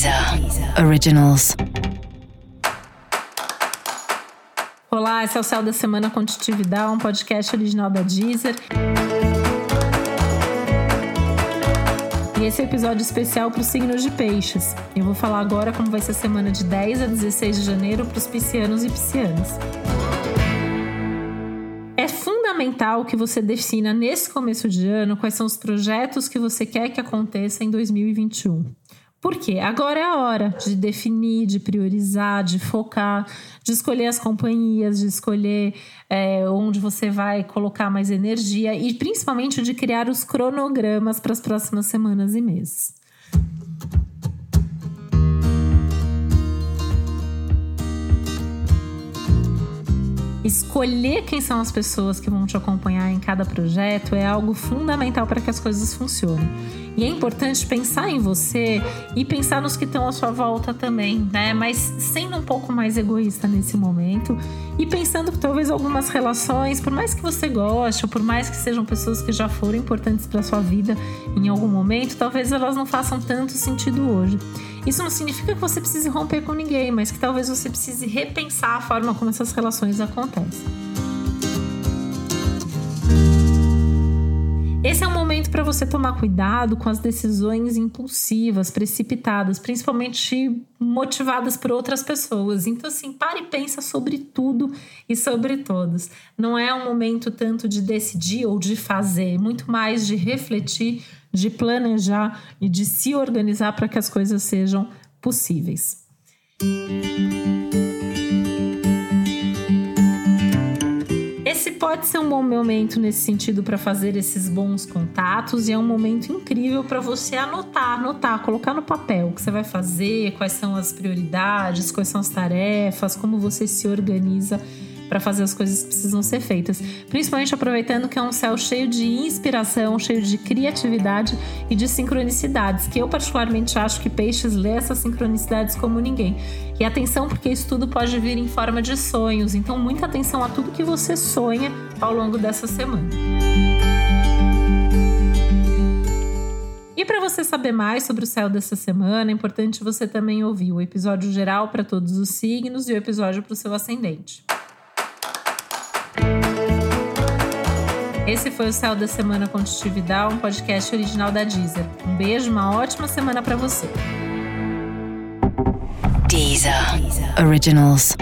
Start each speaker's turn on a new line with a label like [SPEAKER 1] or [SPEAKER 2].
[SPEAKER 1] Deezer Originals.
[SPEAKER 2] Olá, esse é o Céu da Semana Contitividade, um podcast original da Deezer. E esse é um episódio especial para os signos de peixes. Eu vou falar agora como vai ser a semana de 10 a 16 de janeiro para os piscianos e piscianas. É fundamental que você defina nesse começo de ano quais são os projetos que você quer que aconteça em 2021. Por quê? Agora é a hora de definir, de priorizar, de focar, de escolher as companhias, de escolher é, onde você vai colocar mais energia e principalmente de criar os cronogramas para as próximas semanas e meses. Escolher quem são as pessoas que vão te acompanhar em cada projeto é algo fundamental para que as coisas funcionem. E é importante pensar em você e pensar nos que estão à sua volta também, né? Mas sendo um pouco mais egoísta nesse momento e pensando que talvez algumas relações, por mais que você goste, ou por mais que sejam pessoas que já foram importantes para sua vida em algum momento, talvez elas não façam tanto sentido hoje. Isso não significa que você precise romper com ninguém, mas que talvez você precise repensar a forma como essas relações acontecem. Esse é um momento para você tomar cuidado com as decisões impulsivas, precipitadas, principalmente motivadas por outras pessoas. Então, assim, pare e pensa sobre tudo e sobre todos. Não é um momento tanto de decidir ou de fazer, muito mais de refletir de planejar e de se organizar para que as coisas sejam possíveis. Esse pode ser um bom momento nesse sentido para fazer esses bons contatos e é um momento incrível para você anotar, anotar, colocar no papel o que você vai fazer, quais são as prioridades, quais são as tarefas, como você se organiza para fazer as coisas que precisam ser feitas. Principalmente aproveitando que é um céu cheio de inspiração, cheio de criatividade e de sincronicidades, que eu particularmente acho que peixes lê essas sincronicidades como ninguém. E atenção, porque isso tudo pode vir em forma de sonhos, então muita atenção a tudo que você sonha ao longo dessa semana. E para você saber mais sobre o céu dessa semana, é importante você também ouvir o episódio geral para todos os signos e o episódio para o seu ascendente. Esse foi o Céu da Semana Contitividade, um podcast original da Deezer. Um beijo, uma ótima semana para você.
[SPEAKER 1] Deezer. Originals.